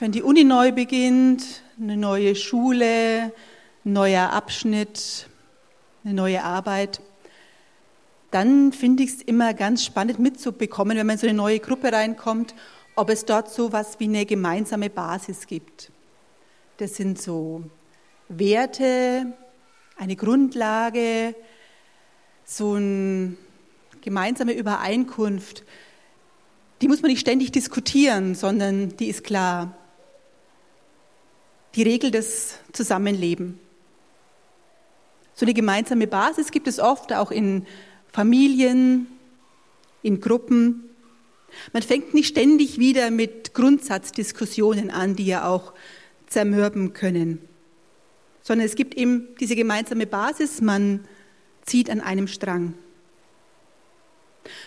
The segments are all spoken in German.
wenn die Uni neu beginnt, eine neue Schule, ein neuer Abschnitt, eine neue Arbeit, dann finde ich es immer ganz spannend mitzubekommen, wenn man in so eine neue Gruppe reinkommt, ob es dort so was wie eine gemeinsame Basis gibt. Das sind so Werte, eine Grundlage, so eine gemeinsame Übereinkunft. Die muss man nicht ständig diskutieren, sondern die ist klar. Die Regel des Zusammenlebens. So eine gemeinsame Basis gibt es oft auch in Familien, in Gruppen. Man fängt nicht ständig wieder mit Grundsatzdiskussionen an, die ja auch zermürben können, sondern es gibt eben diese gemeinsame Basis, man zieht an einem Strang.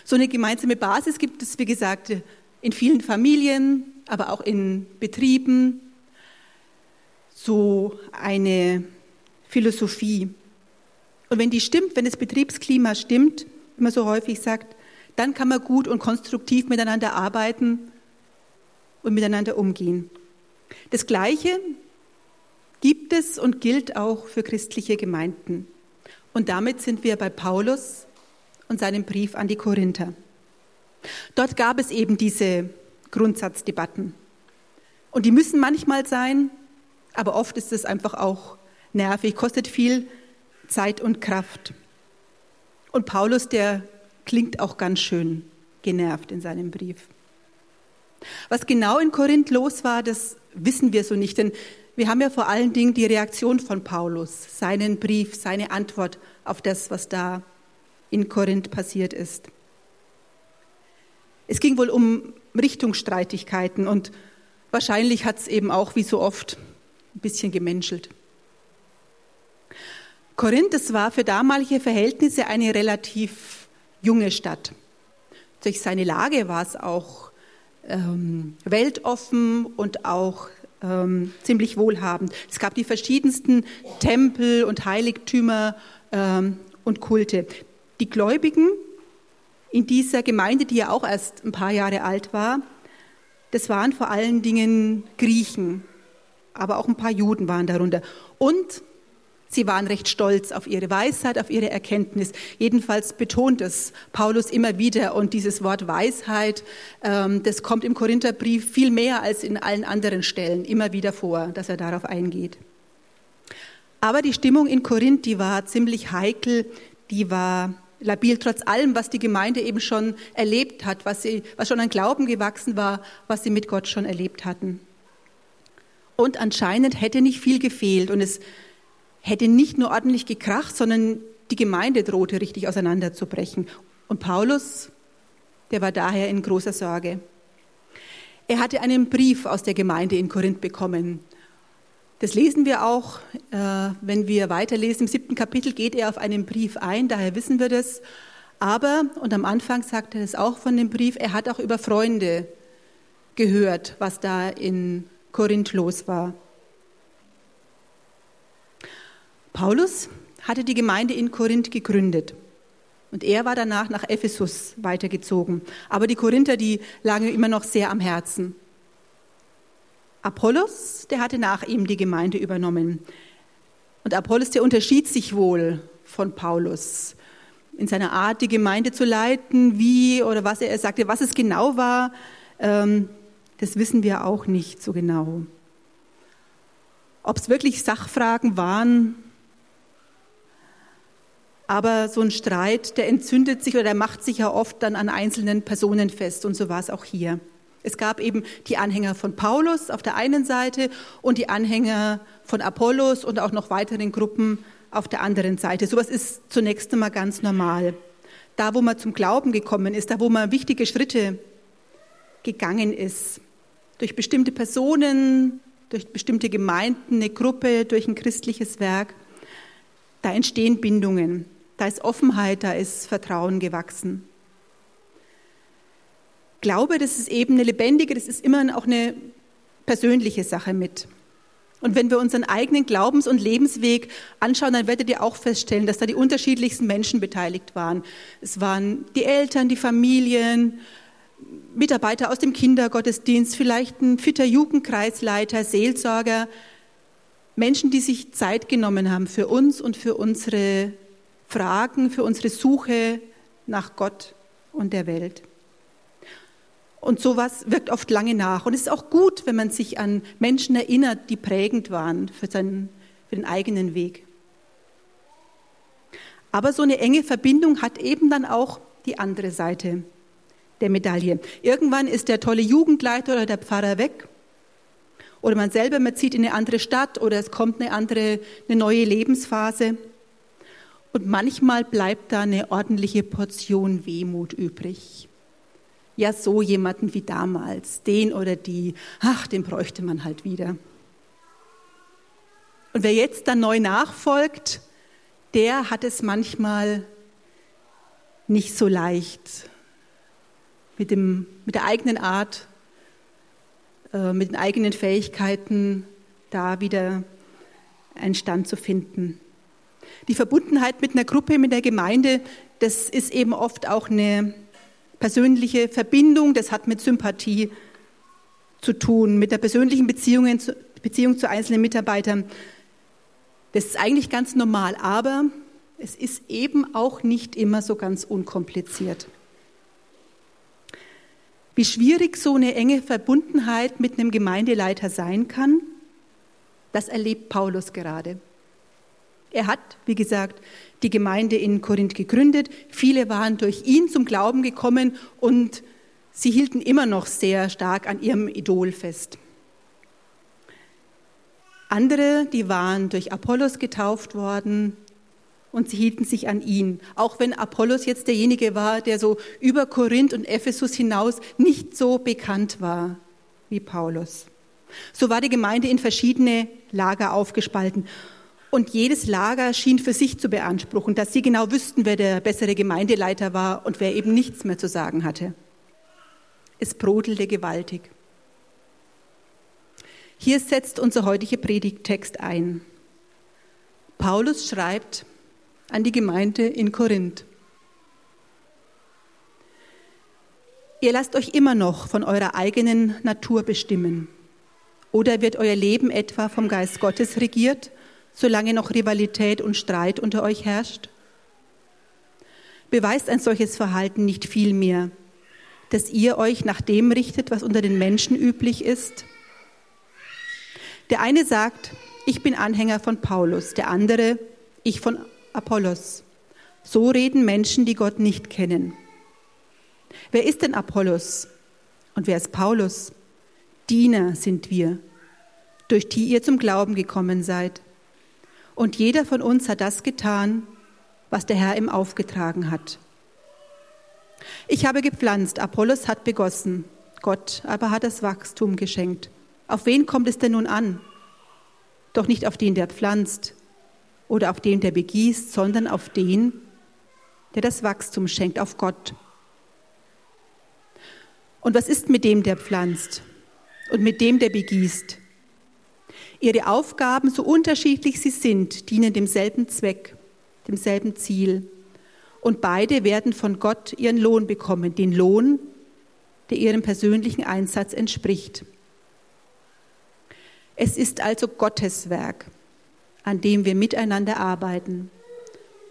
So eine gemeinsame Basis gibt es, wie gesagt, in vielen Familien, aber auch in Betrieben, so eine Philosophie. Und wenn die stimmt, wenn das Betriebsklima stimmt, wie man so häufig sagt, dann kann man gut und konstruktiv miteinander arbeiten und miteinander umgehen. Das Gleiche gibt es und gilt auch für christliche Gemeinden. Und damit sind wir bei Paulus und seinem Brief an die Korinther. Dort gab es eben diese Grundsatzdebatten. Und die müssen manchmal sein, aber oft ist es einfach auch nervig, kostet viel Zeit und Kraft. Und Paulus, der klingt auch ganz schön genervt in seinem Brief. Was genau in Korinth los war, das wissen wir so nicht, denn wir haben ja vor allen Dingen die Reaktion von Paulus, seinen Brief, seine Antwort auf das, was da in Korinth passiert ist. Es ging wohl um Richtungsstreitigkeiten und wahrscheinlich hat es eben auch wie so oft ein bisschen gemenschelt. Korinth, das war für damalige Verhältnisse eine relativ junge Stadt. Durch seine Lage war es auch ähm, weltoffen und auch ähm, ziemlich wohlhabend. Es gab die verschiedensten Tempel und Heiligtümer ähm, und Kulte. Die Gläubigen in dieser Gemeinde, die ja auch erst ein paar Jahre alt war, das waren vor allen Dingen Griechen, aber auch ein paar Juden waren darunter. Und Sie waren recht stolz auf ihre Weisheit, auf ihre Erkenntnis. Jedenfalls betont es Paulus immer wieder. Und dieses Wort Weisheit, ähm, das kommt im Korintherbrief viel mehr als in allen anderen Stellen immer wieder vor, dass er darauf eingeht. Aber die Stimmung in Korinth, die war ziemlich heikel, die war labil, trotz allem, was die Gemeinde eben schon erlebt hat, was, sie, was schon an Glauben gewachsen war, was sie mit Gott schon erlebt hatten. Und anscheinend hätte nicht viel gefehlt. Und es hätte nicht nur ordentlich gekracht, sondern die Gemeinde drohte richtig auseinanderzubrechen. Und Paulus, der war daher in großer Sorge. Er hatte einen Brief aus der Gemeinde in Korinth bekommen. Das lesen wir auch, äh, wenn wir weiterlesen. Im siebten Kapitel geht er auf einen Brief ein, daher wissen wir das. Aber, und am Anfang sagt er das auch von dem Brief, er hat auch über Freunde gehört, was da in Korinth los war. Paulus hatte die Gemeinde in Korinth gegründet. Und er war danach nach Ephesus weitergezogen. Aber die Korinther, die lagen immer noch sehr am Herzen. Apollos, der hatte nach ihm die Gemeinde übernommen. Und Apollos, der unterschied sich wohl von Paulus in seiner Art, die Gemeinde zu leiten, wie oder was er sagte, was es genau war, ähm, das wissen wir auch nicht so genau. Ob es wirklich Sachfragen waren, aber so ein Streit, der entzündet sich oder der macht sich ja oft dann an einzelnen Personen fest. Und so war es auch hier. Es gab eben die Anhänger von Paulus auf der einen Seite und die Anhänger von Apollos und auch noch weiteren Gruppen auf der anderen Seite. Sowas ist zunächst einmal ganz normal. Da, wo man zum Glauben gekommen ist, da, wo man wichtige Schritte gegangen ist, durch bestimmte Personen, durch bestimmte Gemeinden, eine Gruppe, durch ein christliches Werk, da entstehen Bindungen. Da ist Offenheit, da ist Vertrauen gewachsen. Glaube, das ist eben eine lebendige, das ist immer auch eine persönliche Sache mit. Und wenn wir unseren eigenen Glaubens- und Lebensweg anschauen, dann werdet ihr auch feststellen, dass da die unterschiedlichsten Menschen beteiligt waren. Es waren die Eltern, die Familien, Mitarbeiter aus dem Kindergottesdienst, vielleicht ein fitter Jugendkreisleiter, Seelsorger, Menschen, die sich Zeit genommen haben für uns und für unsere Fragen, für unsere Suche nach Gott und der Welt. Und sowas wirkt oft lange nach. Und es ist auch gut, wenn man sich an Menschen erinnert, die prägend waren für, seinen, für den eigenen Weg. Aber so eine enge Verbindung hat eben dann auch die andere Seite der Medaille. Irgendwann ist der tolle Jugendleiter oder der Pfarrer weg. Oder man selber, man zieht in eine andere Stadt oder es kommt eine andere, eine neue Lebensphase. Und manchmal bleibt da eine ordentliche Portion Wehmut übrig ja so jemanden wie damals, den oder die, ach, den bräuchte man halt wieder. Und wer jetzt dann neu nachfolgt, der hat es manchmal nicht so leicht mit, dem, mit der eigenen Art, äh, mit den eigenen Fähigkeiten da wieder einen Stand zu finden. Die Verbundenheit mit einer Gruppe, mit der Gemeinde, das ist eben oft auch eine persönliche Verbindung, das hat mit Sympathie zu tun, mit der persönlichen Beziehung, Beziehung zu einzelnen Mitarbeitern. Das ist eigentlich ganz normal, aber es ist eben auch nicht immer so ganz unkompliziert. Wie schwierig so eine enge Verbundenheit mit einem Gemeindeleiter sein kann, das erlebt Paulus gerade. Er hat, wie gesagt, die Gemeinde in Korinth gegründet. Viele waren durch ihn zum Glauben gekommen und sie hielten immer noch sehr stark an ihrem Idol fest. Andere, die waren durch Apollos getauft worden und sie hielten sich an ihn. Auch wenn Apollos jetzt derjenige war, der so über Korinth und Ephesus hinaus nicht so bekannt war wie Paulus. So war die Gemeinde in verschiedene Lager aufgespalten und jedes Lager schien für sich zu beanspruchen, dass sie genau wüssten, wer der bessere Gemeindeleiter war und wer eben nichts mehr zu sagen hatte. Es brodelte gewaltig. Hier setzt unser heutiger Predigttext ein. Paulus schreibt an die Gemeinde in Korinth. Ihr lasst euch immer noch von eurer eigenen Natur bestimmen. Oder wird euer Leben etwa vom Geist Gottes regiert? solange noch Rivalität und Streit unter euch herrscht? Beweist ein solches Verhalten nicht vielmehr, dass ihr euch nach dem richtet, was unter den Menschen üblich ist? Der eine sagt, ich bin Anhänger von Paulus, der andere, ich von Apollos. So reden Menschen, die Gott nicht kennen. Wer ist denn Apollos? Und wer ist Paulus? Diener sind wir, durch die ihr zum Glauben gekommen seid. Und jeder von uns hat das getan, was der Herr ihm aufgetragen hat. Ich habe gepflanzt, Apollos hat begossen, Gott aber hat das Wachstum geschenkt. Auf wen kommt es denn nun an? Doch nicht auf den, der pflanzt oder auf den, der begießt, sondern auf den, der das Wachstum schenkt, auf Gott. Und was ist mit dem, der pflanzt und mit dem, der begießt? Ihre Aufgaben, so unterschiedlich sie sind, dienen demselben Zweck, demselben Ziel. Und beide werden von Gott ihren Lohn bekommen, den Lohn, der ihrem persönlichen Einsatz entspricht. Es ist also Gottes Werk, an dem wir miteinander arbeiten.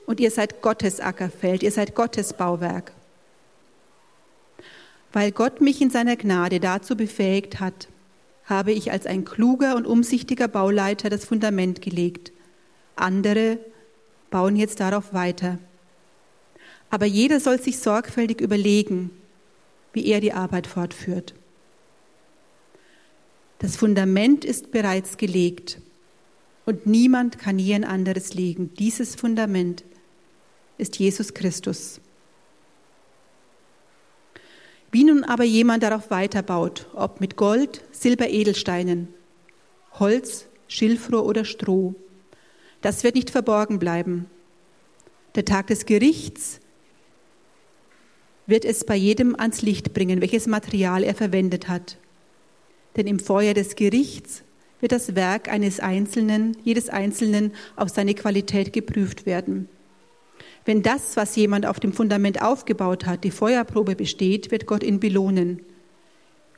Und ihr seid Gottes Ackerfeld, ihr seid Gottes Bauwerk. Weil Gott mich in seiner Gnade dazu befähigt hat, habe ich als ein kluger und umsichtiger Bauleiter das Fundament gelegt. Andere bauen jetzt darauf weiter. Aber jeder soll sich sorgfältig überlegen, wie er die Arbeit fortführt. Das Fundament ist bereits gelegt und niemand kann je ein anderes legen. Dieses Fundament ist Jesus Christus. Wie nun aber jemand darauf weiterbaut, ob mit Gold, Silber, Edelsteinen, Holz, Schilfrohr oder Stroh, das wird nicht verborgen bleiben. Der Tag des Gerichts wird es bei jedem ans Licht bringen, welches Material er verwendet hat. Denn im Feuer des Gerichts wird das Werk eines Einzelnen, jedes Einzelnen auf seine Qualität geprüft werden. Wenn das, was jemand auf dem Fundament aufgebaut hat, die Feuerprobe besteht, wird Gott ihn belohnen.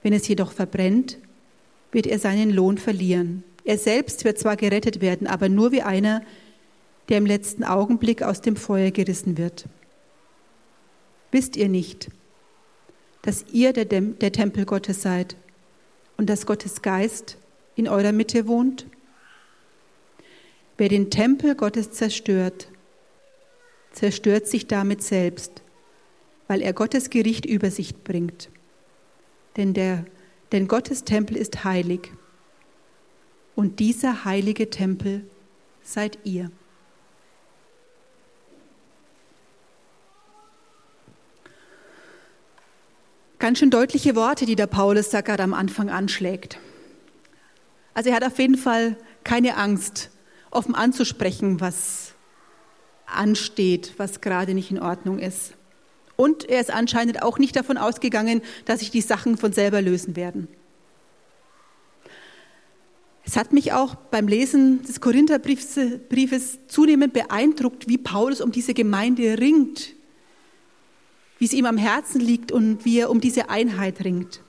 Wenn es jedoch verbrennt, wird er seinen Lohn verlieren. Er selbst wird zwar gerettet werden, aber nur wie einer, der im letzten Augenblick aus dem Feuer gerissen wird. Wisst ihr nicht, dass ihr der, Tempel Gottes seid und dass Gottes Geist in eurer Mitte wohnt? Wer den Tempel Gottes zerstört, zerstört sich damit selbst, weil er Gottes Gericht über sich bringt. Denn, der, denn Gottes Tempel ist heilig und dieser heilige Tempel seid ihr. Ganz schön deutliche Worte, die der Paulus da gerade am Anfang anschlägt. Also er hat auf jeden Fall keine Angst, offen anzusprechen, was ansteht, was gerade nicht in Ordnung ist. Und er ist anscheinend auch nicht davon ausgegangen, dass sich die Sachen von selber lösen werden. Es hat mich auch beim Lesen des Korintherbriefes zunehmend beeindruckt, wie Paulus um diese Gemeinde ringt, wie es ihm am Herzen liegt und wie er um diese Einheit ringt.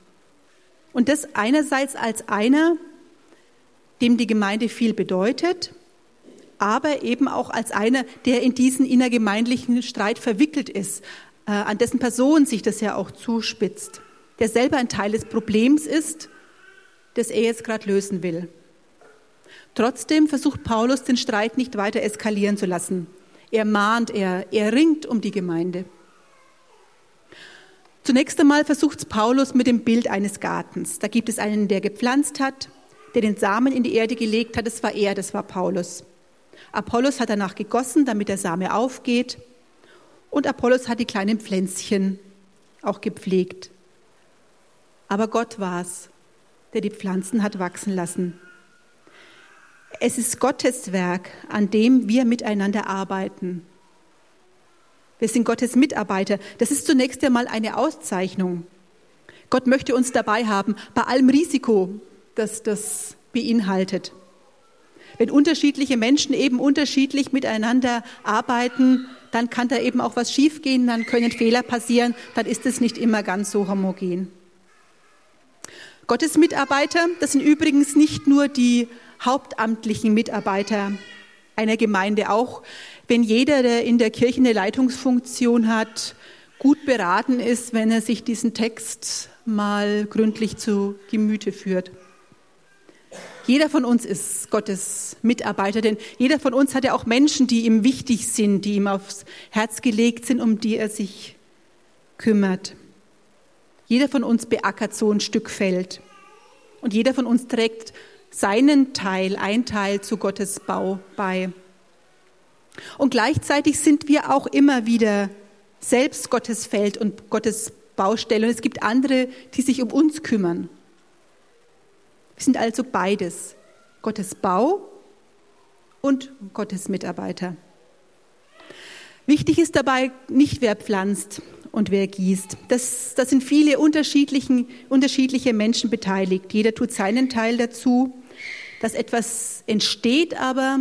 Und das einerseits als einer, dem die Gemeinde viel bedeutet, aber eben auch als einer, der in diesen innergemeindlichen Streit verwickelt ist, äh, an dessen Person sich das ja auch zuspitzt, der selber ein Teil des Problems ist, das er jetzt gerade lösen will. Trotzdem versucht Paulus, den Streit nicht weiter eskalieren zu lassen. Er mahnt, er, er ringt um die Gemeinde. Zunächst einmal versucht Paulus mit dem Bild eines Gartens. Da gibt es einen, der gepflanzt hat, der den Samen in die Erde gelegt hat. Das war er, das war Paulus. Apollos hat danach gegossen, damit der Same aufgeht. Und Apollos hat die kleinen Pflänzchen auch gepflegt. Aber Gott war es, der die Pflanzen hat wachsen lassen. Es ist Gottes Werk, an dem wir miteinander arbeiten. Wir sind Gottes Mitarbeiter. Das ist zunächst einmal eine Auszeichnung. Gott möchte uns dabei haben, bei allem Risiko, das das beinhaltet. Wenn unterschiedliche Menschen eben unterschiedlich miteinander arbeiten, dann kann da eben auch was schiefgehen, dann können Fehler passieren, dann ist es nicht immer ganz so homogen. Gottes Mitarbeiter, das sind übrigens nicht nur die hauptamtlichen Mitarbeiter einer Gemeinde, auch wenn jeder, der in der Kirche eine Leitungsfunktion hat, gut beraten ist, wenn er sich diesen Text mal gründlich zu Gemüte führt. Jeder von uns ist Gottes Mitarbeiter, denn jeder von uns hat ja auch Menschen, die ihm wichtig sind, die ihm aufs Herz gelegt sind, um die er sich kümmert. Jeder von uns beackert so ein Stück Feld. Und jeder von uns trägt seinen Teil, ein Teil zu Gottes Bau bei. Und gleichzeitig sind wir auch immer wieder selbst Gottes Feld und Gottes Baustelle. Und es gibt andere, die sich um uns kümmern. Wir sind also beides, Gottes Bau und Gottes Mitarbeiter. Wichtig ist dabei nicht, wer pflanzt und wer gießt. Das, das sind viele unterschiedliche Menschen beteiligt. Jeder tut seinen Teil dazu. Dass etwas entsteht aber,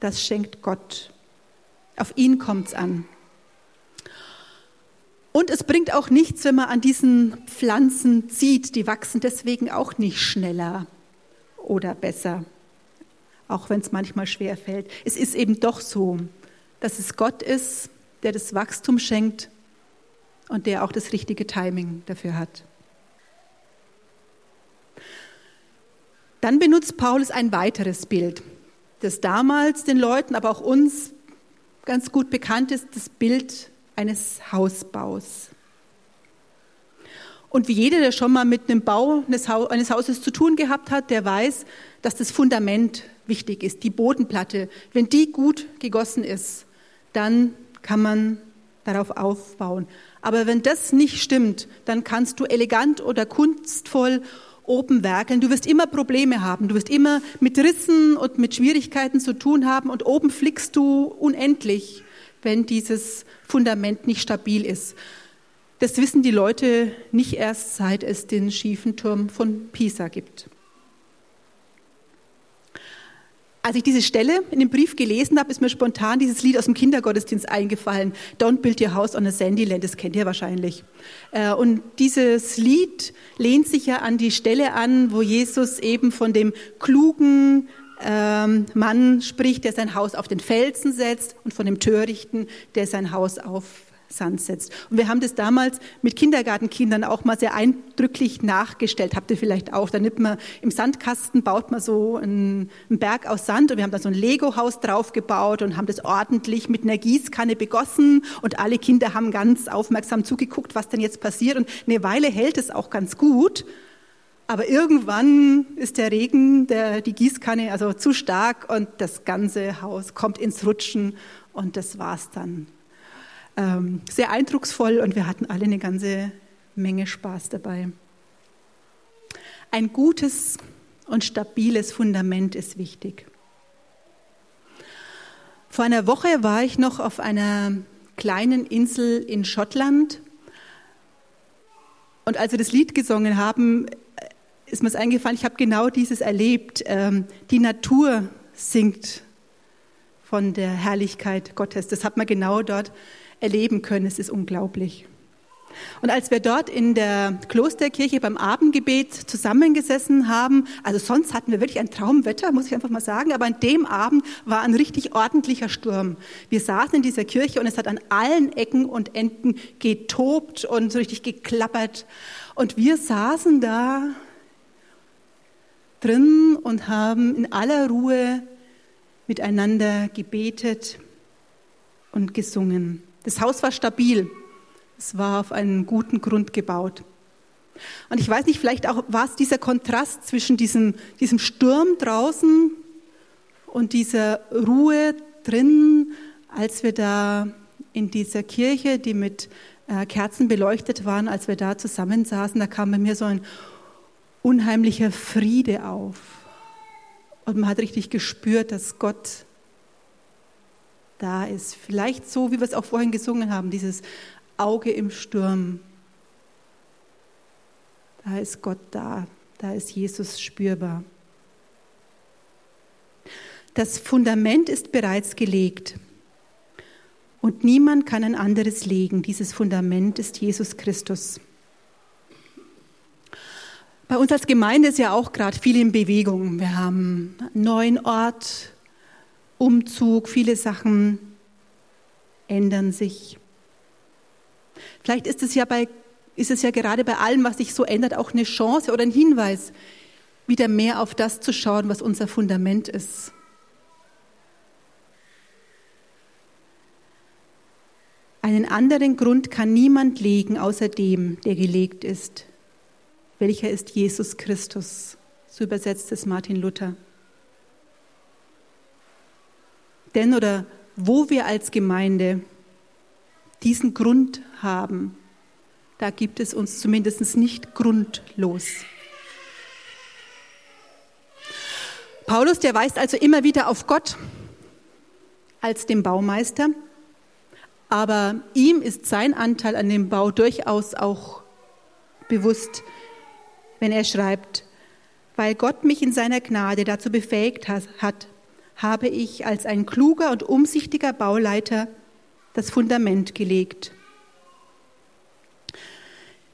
das schenkt Gott. Auf ihn kommt es an. Und es bringt auch nichts, wenn man an diesen Pflanzen zieht. Die wachsen deswegen auch nicht schneller oder besser, auch wenn es manchmal schwer fällt. Es ist eben doch so, dass es Gott ist, der das Wachstum schenkt und der auch das richtige Timing dafür hat. Dann benutzt Paulus ein weiteres Bild, das damals den Leuten, aber auch uns ganz gut bekannt ist, das Bild eines Hausbaus. Und wie jeder, der schon mal mit einem Bau eines Hauses zu tun gehabt hat, der weiß, dass das Fundament wichtig ist, die Bodenplatte. Wenn die gut gegossen ist, dann kann man darauf aufbauen. Aber wenn das nicht stimmt, dann kannst du elegant oder kunstvoll oben werkeln. Du wirst immer Probleme haben. Du wirst immer mit Rissen und mit Schwierigkeiten zu tun haben und oben flickst du unendlich wenn dieses Fundament nicht stabil ist. Das wissen die Leute nicht erst, seit es den schiefen Turm von Pisa gibt. als ich diese Stelle in dem Brief gelesen habe, ist mir spontan dieses Lied aus dem Kindergottesdienst eingefallen. Don't build your house on a sandy land, das kennt ihr wahrscheinlich. Äh, und dieses Lied lehnt sich ja an die Stelle an, wo Jesus eben von dem klugen ähm, Mann spricht, der sein Haus auf den Felsen setzt und von dem Törichten, der sein Haus auf Sand setzt. Und wir haben das damals mit Kindergartenkindern auch mal sehr eindrücklich nachgestellt. Habt ihr vielleicht auch? Da nimmt man im Sandkasten, baut man so einen, Berg aus Sand und wir haben da so ein Lego-Haus draufgebaut und haben das ordentlich mit einer Gießkanne begossen und alle Kinder haben ganz aufmerksam zugeguckt, was denn jetzt passiert und eine Weile hält es auch ganz gut. Aber irgendwann ist der Regen, der, die Gießkanne also zu stark und das ganze Haus kommt ins Rutschen und das war's dann ähm, sehr eindrucksvoll und wir hatten alle eine ganze Menge Spaß dabei. Ein gutes und stabiles Fundament ist wichtig. Vor einer Woche war ich noch auf einer kleinen Insel in Schottland und als wir das Lied gesungen haben, ist mir es eingefallen, ich habe genau dieses erlebt. Ähm, die Natur singt von der Herrlichkeit Gottes. Das hat man genau dort erleben können. Es ist unglaublich. Und als wir dort in der Klosterkirche beim Abendgebet zusammengesessen haben, also sonst hatten wir wirklich ein Traumwetter, muss ich einfach mal sagen, aber an dem Abend war ein richtig ordentlicher Sturm. Wir saßen in dieser Kirche und es hat an allen Ecken und Enden getobt und so richtig geklappert. Und wir saßen da drin und haben in aller Ruhe miteinander gebetet und gesungen. Das Haus war stabil. Es war auf einen guten Grund gebaut. Und ich weiß nicht, vielleicht auch war es dieser Kontrast zwischen diesem, diesem Sturm draußen und dieser Ruhe drin, als wir da in dieser Kirche, die mit äh, Kerzen beleuchtet waren, als wir da zusammensaßen, da kam bei mir so ein unheimlicher Friede auf. Und man hat richtig gespürt, dass Gott da ist. Vielleicht so, wie wir es auch vorhin gesungen haben, dieses Auge im Sturm. Da ist Gott da, da ist Jesus spürbar. Das Fundament ist bereits gelegt und niemand kann ein anderes legen. Dieses Fundament ist Jesus Christus. Bei uns als Gemeinde ist ja auch gerade viel in Bewegung. Wir haben einen neuen Ort, Umzug, viele Sachen ändern sich. Vielleicht ist es ja bei, ist es ja gerade bei allem, was sich so ändert, auch eine Chance oder ein Hinweis, wieder mehr auf das zu schauen, was unser Fundament ist. Einen anderen Grund kann niemand legen, außer dem, der gelegt ist. Welcher ist Jesus Christus? So übersetzt es Martin Luther. denn oder wo wir als Gemeinde diesen Grund haben, da gibt es uns zumindest nicht grundlos. Paulus, der weist also immer wieder auf Gott als den Baumeister, aber ihm ist sein Anteil an dem Bau durchaus auch bewusst, wenn er schreibt, weil Gott mich in seiner Gnade dazu befähigt hat, habe ich als ein kluger und umsichtiger Bauleiter das Fundament gelegt.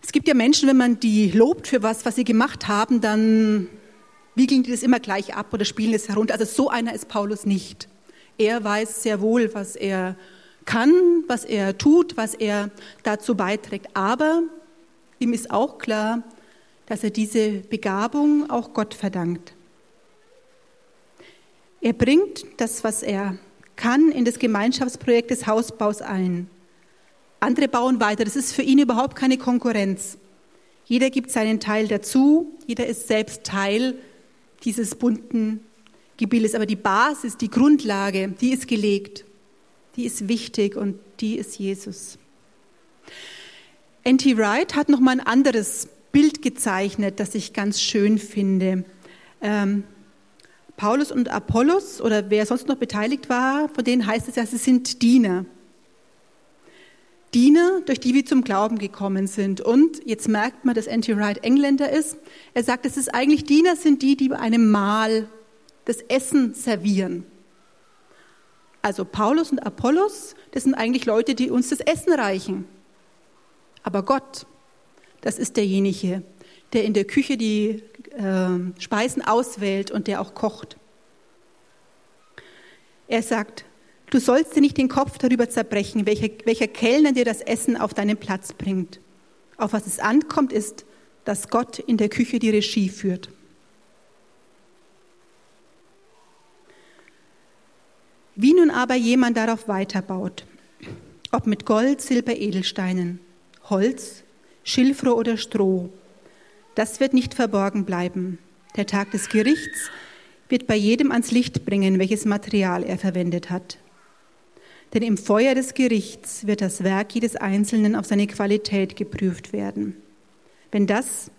Es gibt ja Menschen, wenn man die lobt für was, was sie gemacht haben, dann wiegeln die das immer gleich ab oder spielen es herunter. Also so einer ist Paulus nicht. Er weiß sehr wohl, was er kann, was er tut, was er dazu beiträgt. Aber ihm ist auch klar, dass er diese Begabung auch Gott verdankt. Er bringt das, was er kann, in das Gemeinschaftsprojekt des Hausbaus ein. Andere bauen weiter. Das ist für ihn überhaupt keine Konkurrenz. Jeder gibt seinen Teil dazu. Jeder ist selbst Teil dieses bunten Gebildes. Aber die Basis, die Grundlage, die ist gelegt. Die ist wichtig und die ist Jesus. N.T. Wright hat noch mal ein anderes Bild gezeichnet, das ich ganz schön finde. Ähm, Paulus und Apollos oder wer sonst noch beteiligt war, von denen heißt es ja, sie sind Diener. Diener, durch die wir zum Glauben gekommen sind. Und jetzt merkt man, dass N.T. Wright Engländer ist. Er sagt, es ist eigentlich Diener sind die, die bei einem Mahl das Essen servieren. Also Paulus und Apollos, das sind eigentlich Leute, die uns das Essen reichen. Aber Gott, das ist derjenige, der in der Küche die äh, Speisen auswählt und der auch kocht. Er sagt, du sollst dir nicht den Kopf darüber zerbrechen, welcher, welcher Kellner dir das Essen auf deinen Platz bringt. Auf was es ankommt, ist, dass Gott in der Küche die Regie führt. Wie nun aber jemand darauf weiterbaut, ob mit Gold, Silber, Edelsteinen, Holz, Schilfrohr oder Stroh, das wird nicht verborgen bleiben. Der Tag des Gerichts wird bei jedem ans Licht bringen, welches Material er verwendet hat. Denn im Feuer des Gerichts wird das Werk jedes Einzelnen auf seine Qualität geprüft werden. Wenn das,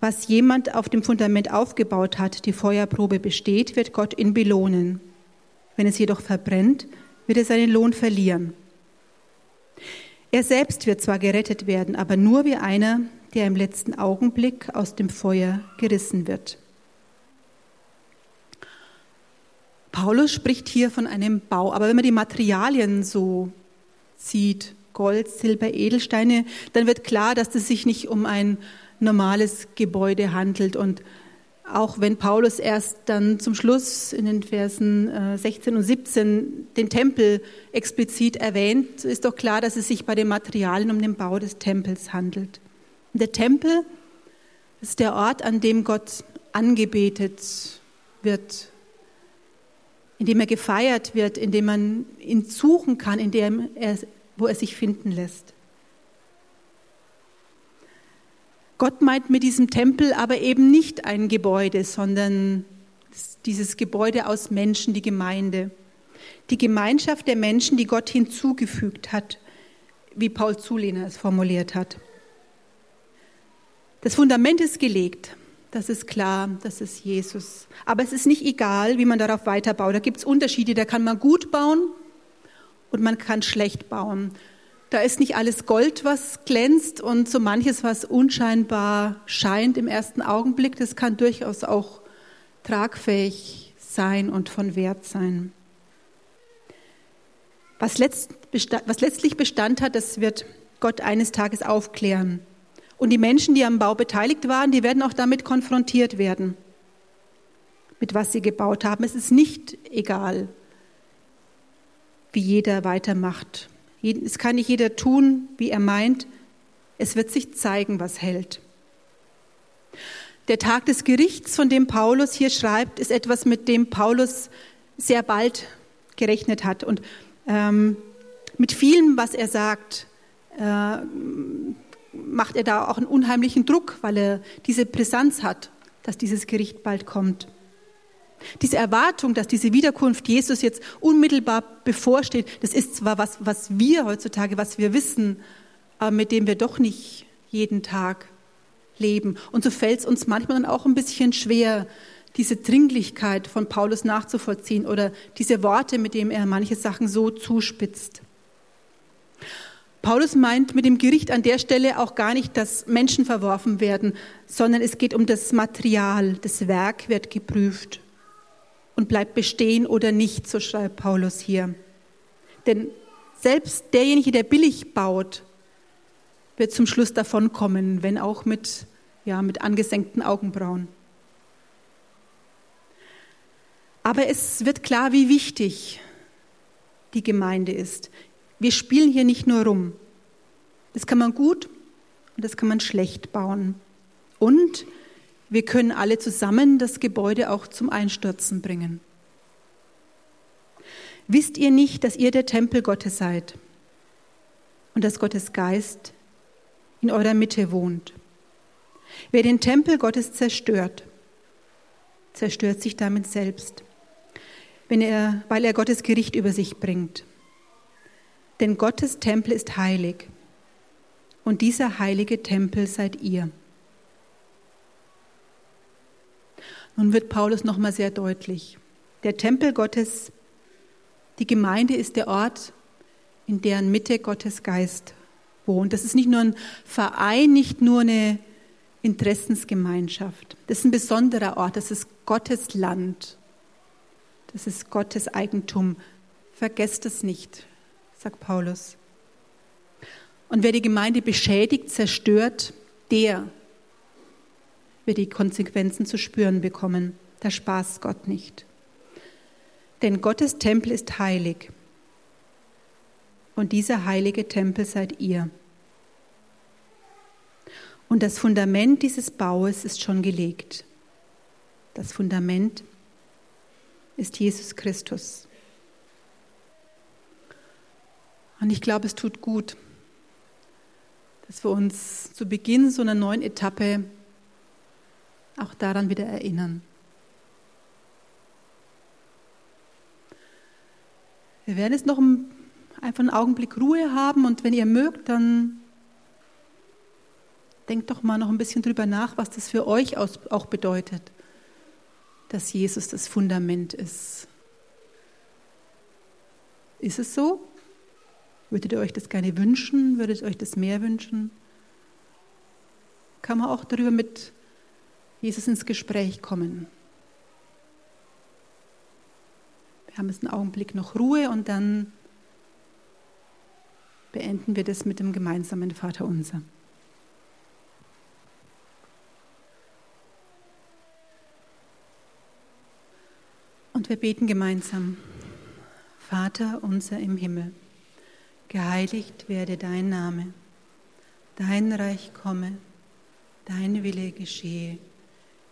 was jemand auf dem Fundament aufgebaut hat, die Feuerprobe besteht, wird Gott ihn belohnen. Wenn es jedoch verbrennt, wird er seinen Lohn verlieren. Er selbst wird zwar gerettet werden, aber nur wie einer, der im letzten Augenblick aus dem Feuer gerissen wird. Paulus spricht hier von einem Bau, aber wenn man die Materialien so sieht, Gold, Silber, Edelsteine, dann wird klar, dass es sich nicht um ein normales Gebäude handelt. Und auch wenn Paulus erst dann zum Schluss in den Versen 16 äh, und 17 den Tempel explizit erwähnt, ist doch klar, dass es sich bei den Materialien um den Bau des Tempels handelt. Der Tempel ist der Ort, an dem Gott angebetet wird, in dem er gefeiert wird, in dem man ihn suchen kann, in dem er, wo er sich finden lässt. Gott meint mit diesem Tempel aber eben nicht ein Gebäude, sondern dieses Gebäude aus Menschen, die Gemeinde. Die Gemeinschaft der Menschen, die Gott hinzugefügt hat, wie Paul Zulehner es formuliert hat. Das Fundament ist gelegt, das ist klar, das ist Jesus. Aber es ist nicht egal, wie man darauf weiterbaut. Da gibt es Unterschiede, da kann man gut bauen und man kann schlecht bauen. Da ist nicht alles Gold, was glänzt und so manches, was unscheinbar scheint im ersten Augenblick. Das kann durchaus auch tragfähig sein und von Wert sein. Was, letzt, was letztlich Bestand hat, das wird Gott eines Tages aufklären. Und die Menschen, die am Bau beteiligt waren, die werden auch damit konfrontiert werden, mit was sie gebaut haben. Es ist nicht egal, wie jeder weitermacht es kann nicht jeder tun, wie er meint. Es wird sich zeigen, was hält. Der Tag des Gerichts, von dem Paulus hier schreibt, ist etwas, mit dem Paulus sehr bald gerechnet hat. Und ähm, mit vielem, was er sagt, äh, macht er da auch einen unheimlichen Druck, weil er diese Brisanz hat, dass dieses Gericht bald kommt. Diese Erwartung, dass diese Wiederkunft Jesus jetzt unmittelbar bevorsteht, das ist zwar was, was wir heutzutage, was wir wissen, aber mit dem wir doch nicht jeden Tag leben. Und so fällt es uns manchmal dann auch ein bisschen schwer, diese Dringlichkeit von Paulus nachzuvollziehen oder diese Worte, mit denen er manche Sachen so zuspitzt. Paulus meint mit dem Gericht an der Stelle auch gar nicht, dass Menschen verworfen werden, sondern es geht um das Material, das Werk wird geprüft und bleibt bestehen oder nicht, so schreibt Paulus hier. Denn selbst derjenige, der billig baut, wird zum Schluss davonkommen, wenn auch mit, ja, mit angesenkten Augenbrauen. Aber es wird klar, wie wichtig die Gemeinde ist. Wir spielen hier nicht nur rum. Das kann man gut und das kann man schlecht bauen. Und wir können alle zusammen das Gebäude auch zum Einstürzen bringen. Wisst ihr nicht, dass ihr der Tempel Gottes seid und dass Gottes Geist in eurer Mitte wohnt? Wer den Tempel Gottes zerstört, zerstört sich damit selbst, wenn er, weil er Gottes Gericht über sich bringt. Denn Gottes Tempel ist heilig und dieser heilige Tempel seid ihr. Nun wird Paulus noch mal sehr deutlich. Der Tempel Gottes, die Gemeinde ist der Ort, in deren Mitte Gottes Geist wohnt. Das ist nicht nur ein Verein, nicht nur eine Interessensgemeinschaft. Das ist ein besonderer Ort, das ist Gottes Land. Das ist Gottes Eigentum. Vergesst es nicht, sagt Paulus. Und wer die Gemeinde beschädigt, zerstört, der wird die Konsequenzen zu spüren bekommen. Da spaßt Gott nicht. Denn Gottes Tempel ist heilig. Und dieser heilige Tempel seid ihr. Und das Fundament dieses Baues ist schon gelegt. Das Fundament ist Jesus Christus. Und ich glaube, es tut gut, dass wir uns zu Beginn so einer neuen Etappe auch daran wieder erinnern. Wir werden jetzt noch einfach einen Augenblick Ruhe haben und wenn ihr mögt, dann denkt doch mal noch ein bisschen drüber nach, was das für euch auch bedeutet, dass Jesus das Fundament ist. Ist es so? Würdet ihr euch das gerne wünschen? Würdet ihr euch das mehr wünschen? Kann man auch darüber mit Jesus ins Gespräch kommen? Wir haben jetzt einen Augenblick noch Ruhe und dann beenden wir das mit dem gemeinsamen Vater unser. Und wir beten gemeinsam. Vater unser im Himmel geheiligt werde dein Name, dein Reich komme, dein Wille geschehe,